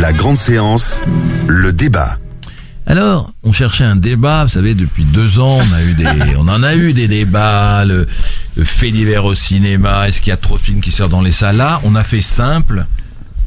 La grande séance, le débat. Alors, on cherchait un débat, vous savez, depuis deux ans, on a eu des, on en a eu des débats, le, le fait divers au cinéma, est-ce qu'il y a trop de films qui sortent dans les salles? Là, on a fait simple.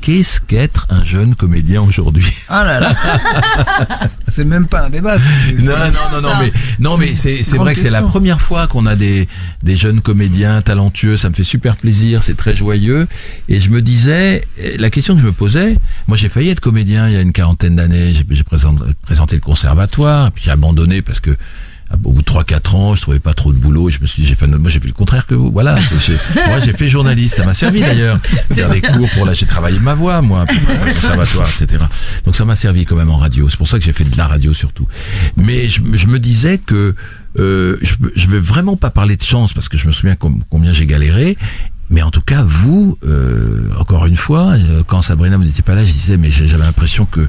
Qu'est-ce qu'être un jeune comédien aujourd'hui Ah là là C'est même pas un débat. Non, non, non, non, mais non, mais c'est vrai que c'est la première fois qu'on a des des jeunes comédiens talentueux. Ça me fait super plaisir, c'est très joyeux. Et je me disais, la question que je me posais, moi j'ai failli être comédien il y a une quarantaine d'années. J'ai présenté, présenté le conservatoire, puis j'ai abandonné parce que au bout de 3-4 ans, je trouvais pas trop de boulot. Et je me suis dit, j'ai fait, moi j'ai fait le contraire que vous. Voilà, moi j'ai fait journaliste. Ça m'a servi d'ailleurs. Faire des cours pour là, j'ai travaillé ma voix, moi, pour conservatoire, etc. Donc ça m'a servi quand même en radio. C'est pour ça que j'ai fait de la radio surtout. Mais je, je me disais que euh, je, je veux vraiment pas parler de chance parce que je me souviens com- combien j'ai galéré. Mais en tout cas, vous, euh, encore une fois, euh, quand Sabrina n'était pas là, je disais, mais j'avais l'impression que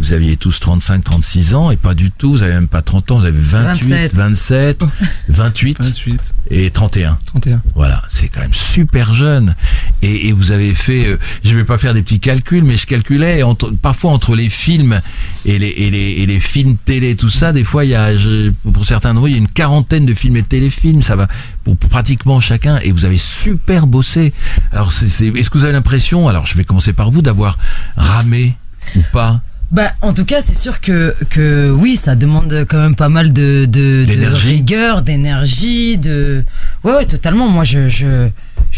vous aviez tous 35, 36 ans, et pas du tout, vous avez même pas 30 ans, vous avez 28, 27, 28 28, et 31. 31. Voilà, c'est quand même super jeune. Et, et vous avez fait, euh, je vais pas faire des petits calculs, mais je calculais entre, parfois entre les films et les, et les, et les films télé, tout ça, des fois il y a, je- pour certains de vous, il y a une quarantaine de films et de téléfilms, ça va pour pratiquement chacun, et vous avez super bossé. Alors, c'est, c'est- est-ce que vous avez l'impression, alors je vais commencer par vous, d'avoir ramé ou pas? Bah, en tout cas, c'est sûr que, que oui, ça demande quand même pas mal de, de, de rigueur, d'énergie, de. Ouais, ouais, totalement. Moi, je, je,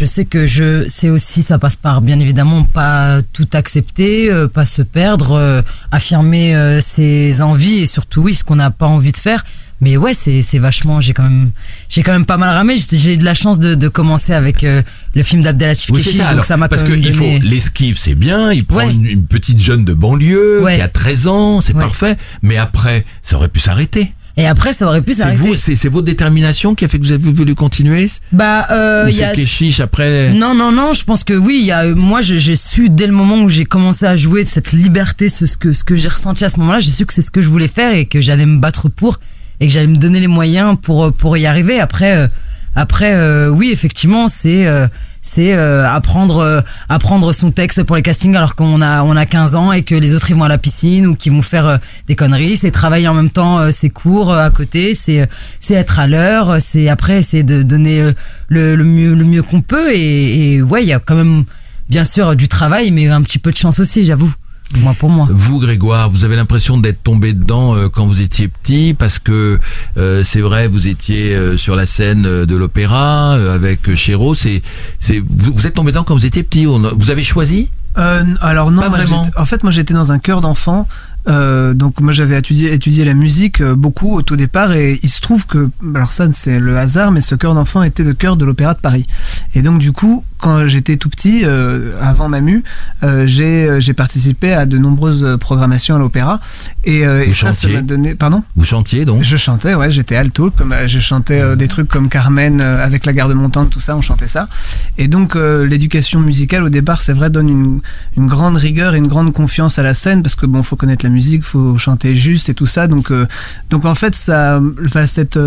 je sais que je, c'est aussi, ça passe par, bien évidemment, pas tout accepter, euh, pas se perdre, euh, affirmer euh, ses envies et surtout, oui, ce qu'on n'a pas envie de faire. Mais ouais, c'est, c'est vachement, j'ai quand même, j'ai quand même pas mal ramé. J'ai j'ai eu de la chance de, de commencer avec euh, le film d'Abdelatif Oui, ça. donc ça m'a parce quand que il faut l'esquive, c'est bien. Il prend Ouais. une, une petite jeune de banlieue Ouais. qui a 13 ans, c'est Ouais. parfait. Mais après, ça aurait pu s'arrêter. Et après, ça aurait pu C'est s'arrêter. vous, c'est c'est votre détermination qui a fait que vous avez voulu continuer. Bah, euh, Ou y a. Keshish après. Non, non, non, je pense que oui, il y a, euh, moi j'ai j'ai su dès le moment où j'ai commencé à jouer cette liberté, ce, ce que, ce que j'ai ressenti à ce moment-là, j'ai su que c'est ce que je voulais faire et que j'allais me battre pour et que j'allais me donner les moyens pour, euh, pour y arriver. Après, euh, après euh, oui, effectivement, c'est euh, c'est euh, apprendre euh, apprendre son texte pour les castings alors qu'on a on a 15 ans et que les autres ils vont à la piscine ou qui vont faire euh, des conneries. C'est travailler en même temps euh, ses cours à côté. C'est c'est être à l'heure. C'est après essayer de donner le, le mieux le mieux qu'on peut. Et, et ouais il y a quand même bien sûr du travail mais un petit peu de chance aussi j'avoue moi pour moi Vous, Grégoire, vous avez l'impression d'être tombé dedans euh, quand vous étiez petit, parce que euh, c'est vrai, vous étiez euh, sur la scène euh, de l'opéra euh, avec euh, Chéreau. C'est, c'est, vous, vous êtes tombé dedans quand vous étiez petit. On a- vous avez choisi? Euh, alors non, Pas vraiment. En fait, moi j'étais dans un chœur d'enfants. Euh, donc moi j'avais étudié, étudié la musique euh, beaucoup au tout départ et il se trouve que alors ça c'est le hasard mais ce chœur d'enfants était le chœur de l'opéra de Paris et donc du coup quand j'étais tout petit euh, avant Mamu euh, j'ai euh, j'ai participé à de nombreuses euh, programmations à l'opéra et, euh, Vous et ça m'a donné pardon? Vous chantiez donc? Je chantais, ouais, j'étais alto, comme euh, je chantais des trucs comme Carmen euh, avec la garde montante, tout ça, on chantait ça. Et donc euh, l'éducation musicale au départ, c'est vrai, donne une, une grande rigueur et une grande confiance à la scène parce que bon, faut connaître la musique, faut chanter juste et tout ça. Donc euh, donc en fait, ça, enfin, cette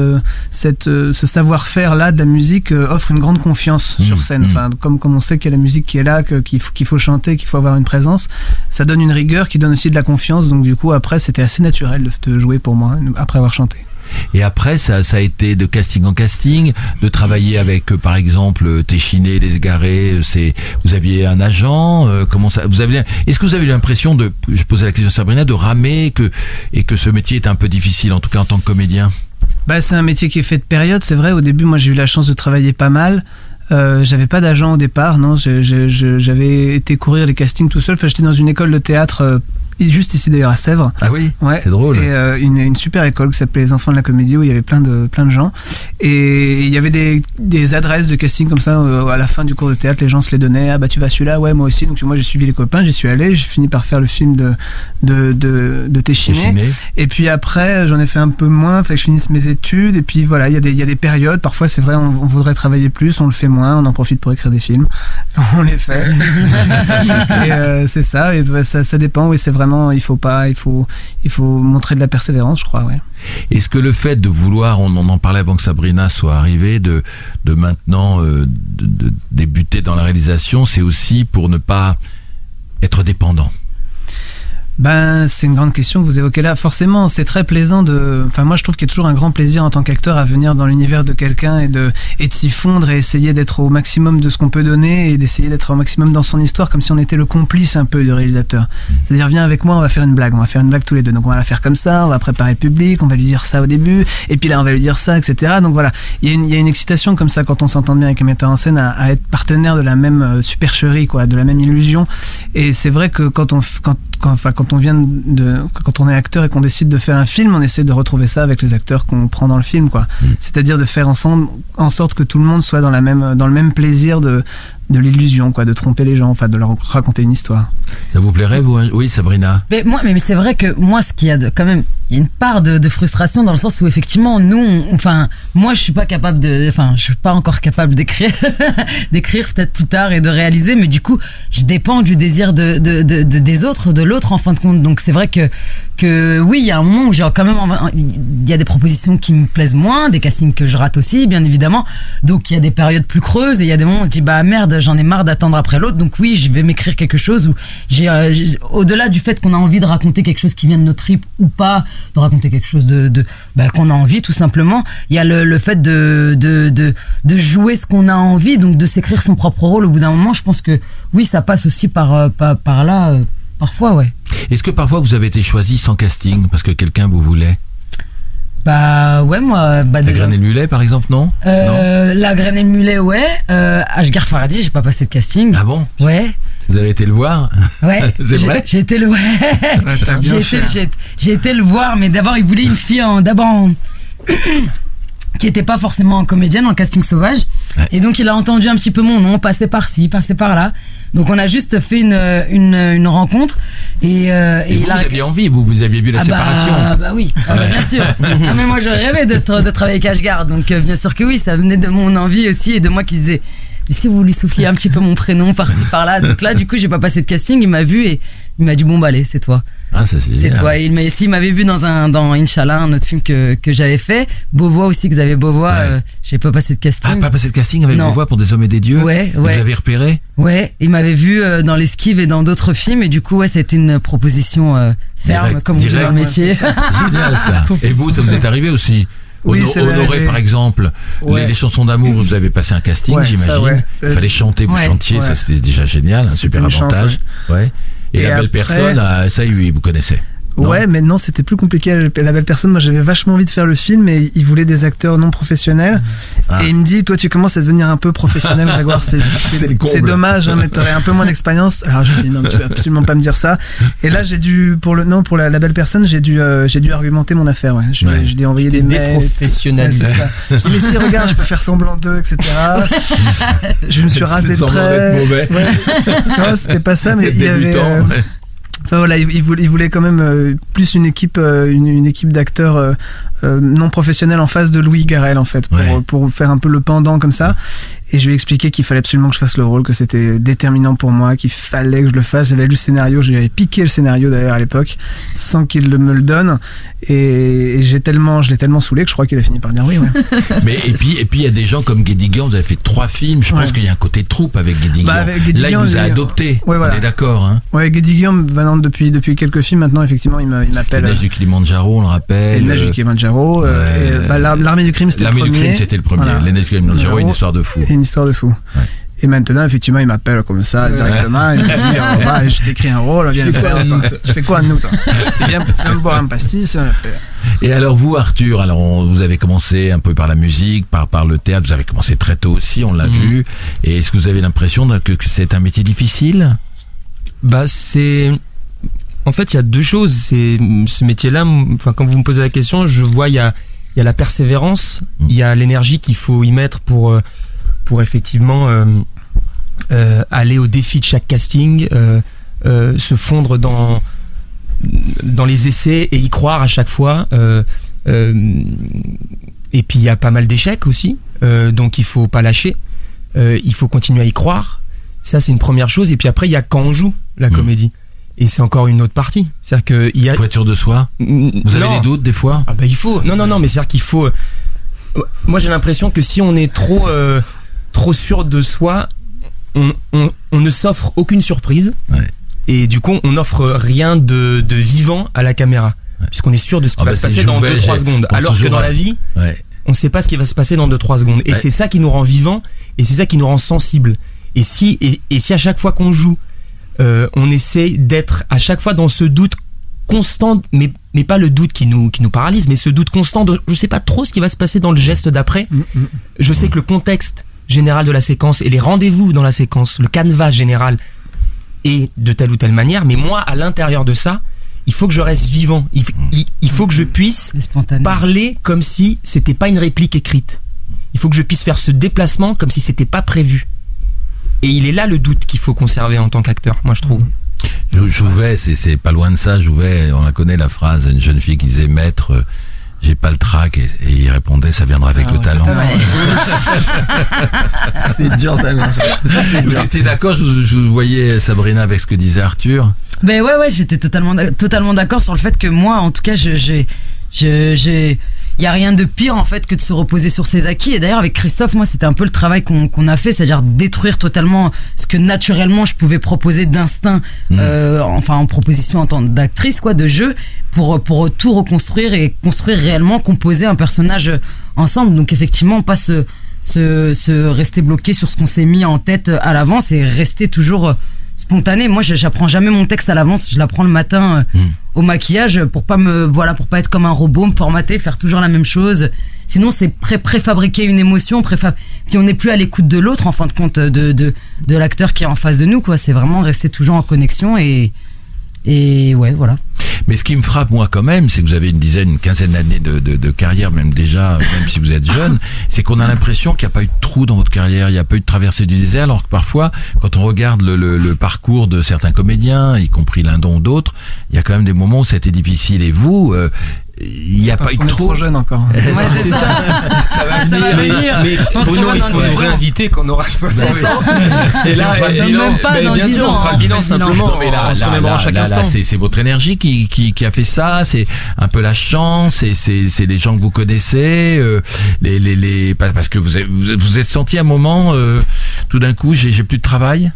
cette ce savoir-faire là de la musique euh, offre une grande confiance Mmh, sur scène. mmh. Enfin, comme comme on sait qu'il y a la musique qui est là, qu'il faut qu'il faut chanter, qu'il faut avoir une présence, ça donne une rigueur qui donne aussi de la confiance. Donc du coup, après, c'était assez naturel de, de jouer pour moi après avoir chanté. Et après, ça, ça a été de casting en casting, de travailler avec, euh, par exemple, euh, Téchiné, Les Égarés. euh, C'est, vous aviez un agent. euh, comment ça Vous avez Est-ce que vous avez eu l'impression de, je posais la question à Sabrina, de ramer que et que ce métier est un peu difficile, en tout cas en tant que comédien? Bah, c'est un métier qui est fait de période, c'est vrai. Au début, moi, j'ai eu la chance de travailler pas mal. Euh, j'avais pas d'agent au départ, non. J'avais été courir les castings tout seul. Enfin, j'étais dans une école de théâtre euh, juste ici d'ailleurs à Sèvres. Ah oui Ouais. C'est drôle. Et euh, une, une super école qui s'appelait les Enfants de la Comédie où il y avait plein de plein de gens. Et il y avait des, des adresses de casting comme ça euh, à la fin du cours de théâtre. Les gens se les donnaient. Ah bah tu vas celui-là, ouais moi aussi. Donc moi j'ai suivi les copains, j'y suis allé. J'ai fini par faire le film de de de, de Téchiné. Téchiné. Et puis après j'en ai fait un peu moins. Fait que je finisse mes études. Et puis voilà, il y a des il y a des périodes. Parfois c'est vrai, on, on voudrait travailler plus, on le fait moins. On en profite pour écrire des films. On les fait. et euh, c'est ça. Et bah, ça ça dépend. Oui c'est vraiment il faut pas il faut il faut montrer de la persévérance, je crois. Est-ce que le fait de vouloir, on en parlait avant que Sabrina soit arrivée, de, de maintenant euh, de débuter dans la réalisation, c'est aussi pour ne pas être dépendant? Ben, c'est une grande question que vous évoquez là. Forcément, c'est très plaisant de. Enfin, moi, je trouve qu'il y a toujours un grand plaisir en tant qu'acteur à venir dans l'univers de quelqu'un et de et de s'y fondre et essayer d'être au maximum de ce qu'on peut donner et d'essayer d'être au maximum dans son histoire, comme si on était le complice un peu du réalisateur. C'est-à-dire, viens avec moi, on va faire une blague, on va faire une blague tous les deux. Donc, on va la faire comme ça, on va préparer le public, on va lui dire ça au début, et puis là, on va lui dire ça, etc. Donc voilà, il y a une, il y a une excitation comme ça quand on s'entend bien avec un metteur en scène à, à être partenaire de la même euh, supercherie, quoi, de la même illusion. Et c'est vrai que quand on quand quand, enfin, quand on vient de, quand on est acteur et qu'on décide de faire un film, on essaie de retrouver ça avec les acteurs qu'on prend dans le film, quoi. C'est-à-dire de faire ensemble, en sorte que tout le monde soit dans la même, dans le même plaisir de, de l'illusion, quoi, de tromper les gens, enfin, de leur raconter une histoire. Ça vous plairait, vous Oui, Sabrina Mais moi, mais c'est vrai que moi, ce qu'il y a de, quand même, il y a une part de, de frustration dans le sens où effectivement, nous, on- enfin, moi, je suis pas capable de, enfin, je suis pas encore capable d'écrire, d'écrire peut-être plus tard et de réaliser, mais du coup, je dépends du désir de, de, de- de- des autres, de l'autre en fin de compte. Donc c'est vrai que que oui, il y a un moment où j'ai quand même, il y a des propositions qui me plaisent moins, des castings que je rate aussi, bien évidemment. Donc il y a des périodes plus creuses et il y a des moments où on se dit bah merde, j'en ai marre d'attendre après l'autre. Donc oui, je vais m'écrire quelque chose où j'ai, euh, au-delà du fait qu'on a envie de raconter quelque chose qui vient de notre trip ou pas, de raconter quelque chose de, bah, qu'on a envie tout simplement. Il y a le, fait de, de de de jouer ce qu'on a envie, donc de s'écrire son propre rôle. Au bout d'un moment, je pense que oui, ça passe aussi par euh, par, par là, euh, parfois, ouais. Est-ce que parfois vous avez été choisi sans casting parce que quelqu'un vous voulait? Bah ouais, moi, bah La déjà- graine et le mulet, par exemple, non? Non? Euh, la graine et le mulet, ouais. Euh, Ashgar Faradi, j'ai pas passé de casting. Ah bon? Ouais, Vous avez été le voir? Ouais. C'est J'ai- vrai? J'ai été le, ouais. J'ai été, j'ai été le voir, mais d'abord il voulait une fille en, d'abord en- qui était pas forcément comédienne en casting sauvage. Ouais. Et donc il a entendu un petit peu mon nom, passer par-ci, passer par-là. Donc on a juste fait une, une, une rencontre et, euh, Et vous, il a vous aviez envie, vous, vous aviez vu la ah séparation. Bah, bah oui, Ah bah, bien sûr. Ah, mais moi je rêvais de, de travailler avec Ashgard, donc euh, bien sûr que oui, ça venait de mon envie aussi et de moi qui disais. Mais si vous lui souffliez un petit peu mon prénom par-ci par-là, donc là du coup j'ai pas passé de casting, il m'a vu et il m'a dit bon bah allez c'est toi, Ah, ça c'est toi. Il m'a, s'il m'avait vu dans un dans Inch'Allah, un autre film que que j'avais fait, Beauvois aussi Xavier Beauvois, Ouais. euh, j'ai pas passé de casting. Ah, pas passé de casting avec Non. voix pour des hommes et des dieux Ouais, Vous ouais. avez repéré? Ouais, il m'avait vu euh, dans l'esquive et dans d'autres films et du coup ouais c'était une proposition euh, ferme Direct, comme on dit direct. dans le métier. Génial ça. Et vous, ça vous est arrivé aussi? Oui, Honoré, par exemple, Ouais. les, les chansons d'amour, vous avez passé un casting, Ouais, j'imagine. ouais. Il fallait chanter, vous chantiez, ça c'était déjà génial, un super une chance, avantage. ouais. Et, Et la belle après- personne, ah, ça, oui, vous connaissez. Non Ouais, mais non, c'était plus compliqué. La belle personne, moi, j'avais vachement envie de faire le film, mais il voulait des acteurs non professionnels. Ah. Et il me dit, toi, tu commences à devenir un peu professionnel, Grégoire. C'est, dommage, hein, mais t'aurais un peu moins d'expérience. Alors, je lui dis, non, tu vas absolument pas me dire ça. Et là, j'ai dû, pour le, non, pour la, la belle personne, j'ai dû, euh, j'ai dû argumenter mon affaire, ouais. Je, lui ai- Ouais. envoyé des mails. Ouais, Déprofessionnalisé. c'est ça. Je dis, mais si, regarde, je peux faire semblant d'eux, etc. Je me suis rasé de près. Ouais. Non, c'était pas ça, mais il y avait, euh, ouais. Enfin voilà, il, voulait, voulait quand même euh, plus une équipe, euh, une, une équipe d'acteurs euh, non professionnels en face de Louis Garrel en fait, pour, Ouais. pour faire un peu le pendant comme ça. Et je lui ai expliqué qu'il fallait absolument que je fasse le rôle, que c'était déterminant pour moi, qu'il fallait que je le fasse. J'avais lu le scénario, j'avais piqué le scénario d'ailleurs à l'époque, sans qu'il me le donne. Et, j'ai tellement, je l'ai tellement saoulé que je crois qu'il a fini par dire oui. Ouais. Mais et puis et puis il y a des gens comme Guédiguian, vous avez fait trois films, je pense qu'il y a un côté troupe avec Guédiguian. Bah, Là, il Guédiguian, vous a adopté. ouais, voilà. On est d'accord, hein. Ouais, Guédi Guillaume, maintenant, depuis depuis quelques films maintenant, effectivement, il il Les m'appelle. neiges du Kilimanjaro, on le rappelle. Les Neiges du Euh, Euh, ouais, et, bah, l'Ar- L'armée du crime, c'était le L'armée premier. du crime, c'était le premier. Voilà. Du Kilimanjaro, une histoire de fou. C'est une histoire de fou. Ouais. Et maintenant, effectivement, il m'appelle comme ça directement. Il me dit oh, bah, Je t'écris un rôle, viens le fais quoi faire. en quoi. août Tu fais quoi en août Viens me boire un pastis, on le fait. Et alors vous, Arthur, alors on- vous avez commencé un peu par la musique, par par le théâtre. Vous avez commencé très tôt aussi, on l'a Mhm. vu. Et est-ce que vous avez l'impression que que c'est un métier difficile? Bah c'est en fait, il y a deux choses. C'est ce métier-là. Enfin, quand vous me posez la question, je vois il y a, il y a la persévérance, Mm. il y a l'énergie qu'il faut y mettre pour euh, pour effectivement euh, euh, aller au défi de chaque casting, euh, se fondre dans dans les essais et y croire à chaque fois. et puis il y a pas mal d'échecs aussi, donc il faut pas lâcher. Il faut continuer à y croire. Ça c'est une première chose. Et puis après il y a quand on joue la Mm. comédie. Et c'est encore une autre partie. C'est-à-dire que il y a. Voiture de soi Vous avez Non. des doutes des fois Ah bah il faut. Non non non, mais c'est-à-dire qu'il faut. euh, Moi j'ai l'impression que si on est trop euh, trop sûr de soi, on, on, on ne s'offre aucune surprise. Ouais. Et du coup, on n'offre rien de, de vivant à la caméra. Puisqu'on est sûr de ce qui Ah va bah, se passer dans Jouvet, 2-3 j'ai- secondes. Alors que dans la vie, Ouais. on ne sait pas ce qui va se passer dans 2-3 secondes. Et c'est ça qui nous rend vivants et c'est ça qui nous rend sensibles. Et si, et, et si à chaque fois qu'on joue, euh, on essaie d'être à chaque fois dans ce doute constant, mais, mais pas le doute qui nous, qui nous paralyse, mais ce doute constant de je sais pas trop ce qui va se passer dans le geste d'après. Je sais que le contexte général de la séquence et les rendez-vous dans la séquence, le canevas général est de telle ou telle manière, mais moi, à l'intérieur de ça, il faut que je reste vivant. Il, il- il faut que je puisse parler comme si c'était pas une réplique écrite. Il faut que je puisse faire ce déplacement comme si c'était pas prévu. Et il est là le doute qu'il faut conserver en tant qu'acteur, moi je trouve. Jou- Jouvet, c'est c'est pas loin de ça. Jouvet, on la connaît la phrase, une jeune fille qui disait Maître, euh, j'ai pas le trac. Et, et il répondait Ça viendra avec le talent. C'est dur ça. Vous étiez d'accord je, je voyais Sabrina avec ce que disait Arthur. Ben ouais, ouais, j'étais totalement, totalement d'accord sur le fait que moi, en tout cas, je, j'ai, je, j'ai, il y a rien de pire en fait que de se reposer sur ses acquis. Et d'ailleurs, avec Christophe, moi, c'était un peu le travail qu'on, a fait, c'est-à-dire détruire totalement ce que naturellement je pouvais proposer d'instinct, euh, enfin en proposition en tant d'actrice, quoi, de jeu, pour pour tout reconstruire et construire réellement, composer un personnage ensemble. Donc effectivement, pas se se, se rester bloqué sur ce qu'on s'est mis en tête à l'avance et rester toujours spontané. Moi, j'apprends jamais mon texte à l'avance. Je l'apprends le matin euh, au maquillage pour pas me, voilà, pour pas être comme un robot, me formater, faire toujours la même chose. Sinon, c'est pré préfabriquer une émotion, préfa puis on n'est plus à l'écoute de l'autre en fin de compte de de, de l'acteur qui est en face de nous. Quoi, c'est vraiment rester toujours en connexion et et ouais, voilà. Mais ce qui me frappe moi quand même, c'est que vous avez une dizaine, une quinzaine d'années de, de, de carrière, même déjà, même si vous êtes jeune, c'est qu'on a l'impression qu'il n'y a pas eu de trou dans votre carrière, il n'y a pas eu de traversée du désert, alors que parfois, quand on regarde le, le, le parcours de certains comédiens, y compris l'un d'autres, il y a quand même des moments où ça a été difficile. Et vous, euh, il n'y a pas eu trou. trop jeune encore. Ouais, c'est ça. Ça va Ah, ça va venir. Mais se Bruno, il faut nous ans. réinviter quand on aura 60 C'est ça. Et là, On bilan. Même pas dans bien 10 sûr, ans, on fera hein, le bilan bilan. simplement. Non mais là, on se là, chaque là, là, instant. c'est c'est votre énergie qui, qui, qui a fait ça, c'est un peu la chance, c'est c'est c'est les gens que vous connaissez, euh, les les les pa- parce que vous avez- vous vous êtes senti à un moment euh, tout d'un coup j'ai j'ai plus de travail.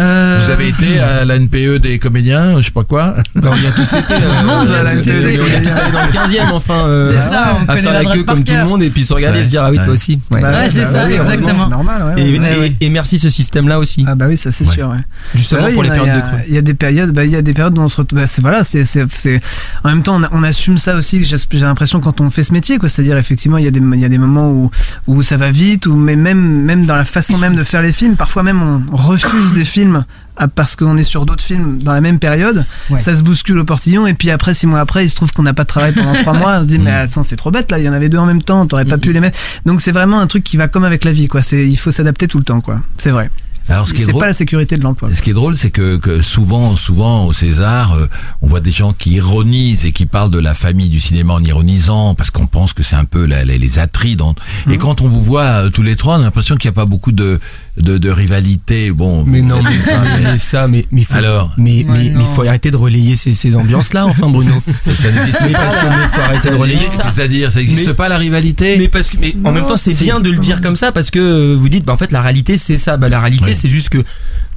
Euh, Vous avez été à la NPE des comédiens, je sais pas quoi. Ben, on y a tous été. euh, Non, on y a la tous on allés dans le 15e, enfin. euh, C'est ça, on à connaît faire la queue comme tout le monde et puis se regarder et Ouais. se dire, ah oui, Ouais. toi aussi. Ouais. Ouais, c'est ça, oui, exactement. normal, ouais. Et, Ouais, et- ouais. et merci ce système-là aussi. Ah bah oui, ça c'est Ouais. sûr. Ouais. Justement Bah pour les en a- périodes de creux. Il y a des périodes, bah, il y a des périodes où on se retrouve. bah, c'est voilà, c'est, c'est, c'est. En même temps, on, on assume ça aussi. J'ai, j'ai l'impression quand on fait ce métier, quoi. C'est-à-dire effectivement, il y a des, il y a des moments où où ça va vite, ou mais même même dans la façon même de faire les films, parfois même on refuse des films ah, parce qu'on est sur d'autres films dans la même période. Ouais. Ça se bouscule au portillon, et puis après six mois après, il se trouve qu'on n'a pas de travail pendant trois mois. On se dit mais attends, c'est trop bête là. Il y en avait deux en même temps. T'aurais pas pu les mettre. Donc c'est vraiment un truc qui va comme avec la vie, quoi. C'est il faut s'adapter tout le temps, quoi. C'est vrai. Alors ce qui est C'est drôle, pas la sécurité de l'emploi. Ce qui est drôle, c'est que, que souvent, souvent au César, euh, on voit des gens qui ironisent et qui parlent de la famille du cinéma en ironisant parce qu'on pense que c'est un peu la- la- les attrides. entre- Mhm. Et quand on vous voit euh, tous les trois, on a l'impression qu'il n'y a pas beaucoup de, de, de rivalité. Bon, Mais vous non, mais, femme, mais ça, mais, mais faut, Alors mais, mais, mais faut arrêter de relayer ces, ces ambiances-là, enfin, Bruno. ça n'existe pas. parce que, mais faut arrêter de relayer ça. C'est-à-dire, ça n'existe pas la rivalité. Mais parce que, mais en même temps, c'est bien de le dire comme ça parce que euh, vous dites, bah, en fait, la réalité, c'est ça. Bah, la réalité. C'est juste que,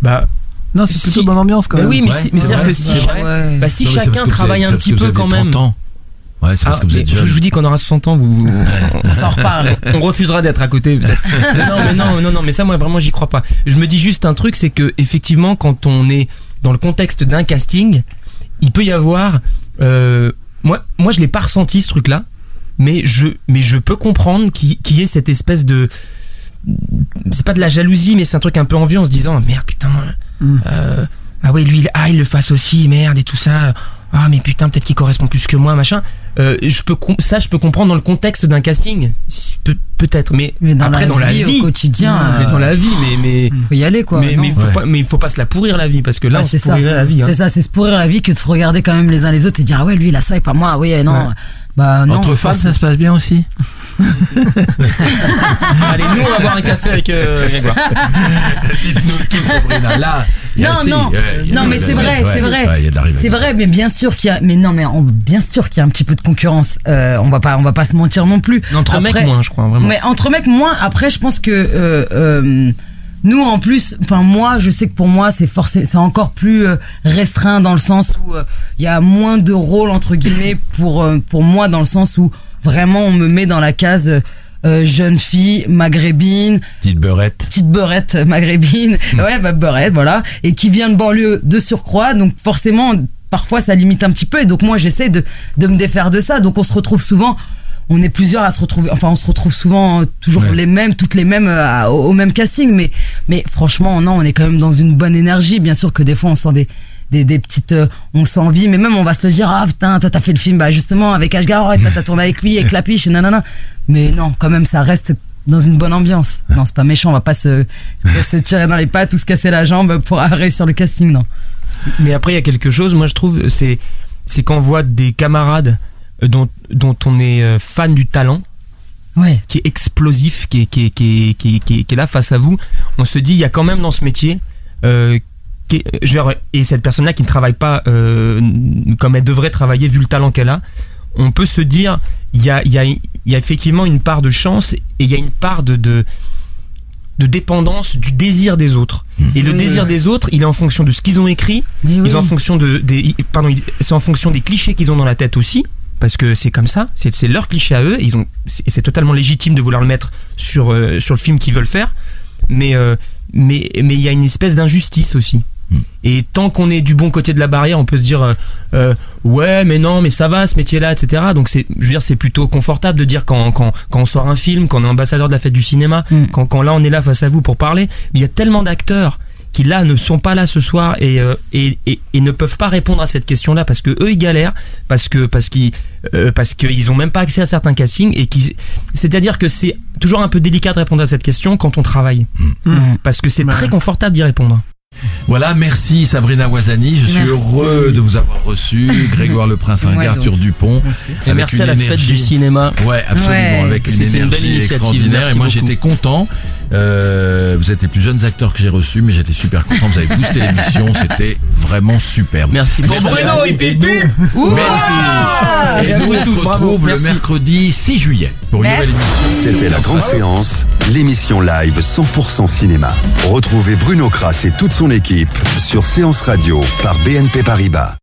bah, Non, c'est plutôt bonne ambiance quand bah même. oui, mais, Ouais, si- mais c'est c'est-à-dire vrai, que c'est si. Ouais. bah, si Non, chacun travaille un petit peu quand 30 même. ans. Ouais, c'est parce Ah, que vous êtes je, jeune. je vous dis qu'on aura 60 ans, vous, On s'en reparle. on refusera d'être à côté. peut-être. non, mais non, non, non, mais ça, moi, vraiment, j'y crois pas. Je me dis juste un truc, c'est que effectivement, quand on est dans le contexte d'un casting, il peut y avoir. Euh, moi, moi, je l'ai pas ressenti ce truc-là, mais je, mais je peux comprendre qu'il qu'il y ait cette espèce de. C'est pas de la jalousie, mais c'est un truc un peu envieux en se disant merde, putain. Mm. euh, ah ouais lui il- ah il le fasse aussi merde et tout ça ah mais putain peut-être qu'il correspond plus que moi machin euh, je peux ça je peux comprendre dans le contexte d'un casting peut- peut-être mais, Mais dans après la dans la vie, vie au quotidien, mais dans la vie mais mais faut y aller quoi. mais, il faut Ouais. pas mais il faut pas se la pourrir la vie parce que là Ouais, on se c'est ça. pourrirait la vie hein. C'est ça, c'est se pourrir la vie que de se regarder quand même les uns les autres et dire ah ouais lui il a ça et pas moi, oui non. Ouais. Bah non. Entre femmes, ça se passe bien aussi allez nous on va boire un café avec euh, Grégoire Dites-nous tout, Sabrina. Là, y a- Non, si, non, il y a non, mais c'est vrai, ouais, c'est vrai, c'est vrai, mais bien sûr qu'il y a, mais non, mais on- bien sûr qu'il y a un petit peu de concurrence. Euh, on va pas, on va pas se mentir non plus. entre Après- mecs moins je crois vraiment Mais entre mecs moins. Après, je pense que euh, euh, nous, en plus, enfin moi, je sais que pour moi, c'est forcément, c'est encore plus euh, restreint dans le sens où euh, il y a moins de rôles entre guillemets pour euh, pour moi dans le sens où vraiment on me met dans la case euh, jeune fille maghrébine. Petite beurette. petite beurette maghrébine, ouais, bah beurette, voilà, et qui vient de banlieue de surcroît, donc forcément, parfois ça limite un petit peu, et donc moi j'essaie de, de me défaire de ça, donc on se retrouve souvent, on est plusieurs à se retrouver, enfin on se retrouve souvent euh, toujours Ouais. les mêmes, toutes les mêmes euh, au même casting, mais, mais franchement, non, on est quand même dans une bonne énergie, bien sûr que des fois on sent des, des, des petites euh, on s'envie mais même on va se le dire ah putain toi t'as fait le film bah justement avec Ashgar ouais, toi t'as tourné avec lui avec la piche et nanana. Mais non quand même ça reste dans une bonne ambiance. Non c'est pas méchant on va pas se, se tirer dans les pattes ou se casser la jambe pour réussir le casting non. Mais après, il y a quelque chose, moi je trouve, c'est c'est quand on voit des camarades euh, dont, dont on est euh, fan du talent, ouais. qui est explosif, qui est, qui est, qui est, qui est, qui là face à vous, on se dit, il y a quand même dans ce métier, euh, je dire, et cette personne-là qui ne travaille pas euh, comme elle devrait travailler vu le talent qu'elle a, on peut se dire, il y a, il y, a, il y a effectivement une part de chance et il y a une part de, de, de dépendance du désir des autres. Et le Oui, désir oui. des autres, il est en fonction de ce qu'ils ont écrit, mais ils en fonction de des pardon c'est en fonction des clichés qu'ils ont dans la tête aussi parce que c'est comme ça c'est c'est leur cliché à eux et ils ont c'est c'est totalement légitime de vouloir le mettre sur euh, sur le film qu'ils veulent faire mais euh, mais mais il y a une espèce d'injustice aussi et tant qu'on est du bon côté de la barrière on peut se dire euh, euh, ouais mais non mais ça va ce métier là etc donc c'est je veux dire c'est plutôt confortable de dire quand quand quand on sort un film quand on est ambassadeur de la fête du cinéma Mm. quand quand là on est là face à vous pour parler mais il y a tellement d'acteurs qui là ne sont pas là ce soir et, euh, et, et, et ne peuvent pas répondre à cette question-là parce que eux ils galèrent parce que parce qu'ils euh, parce qu'ils ont même pas accès à certains castings et qui c'est-à-dire que c'est toujours un peu délicat de répondre à cette question quand on travaille Mm. parce que c'est Ouais. très confortable d'y répondre. Voilà, merci Sabrina Wazani. Je suis Merci. heureux de vous avoir reçu. Grégoire Le Prince, Ouais, Arthur. Dupont. Et merci une à la fête énergie. du cinéma. Ouais, absolument, Ouais. avec une énergie belle initiative, extraordinaire. merci et moi, j'étais content. Euh, vous êtes les plus jeunes acteurs que j'ai reçus, mais j'étais super content. Vous avez boosté l'émission, c'était vraiment superbe. Merci beaucoup. Bruno, il et nous, merci. Et nous, on se retrouve le mercredi 6 juillet pour une nouvelle émission. C'était la grande séance, l'émission live 100% cinéma. Retrouvez Bruno Kras et toute son équipe sur Séance Radio par BNP Paribas.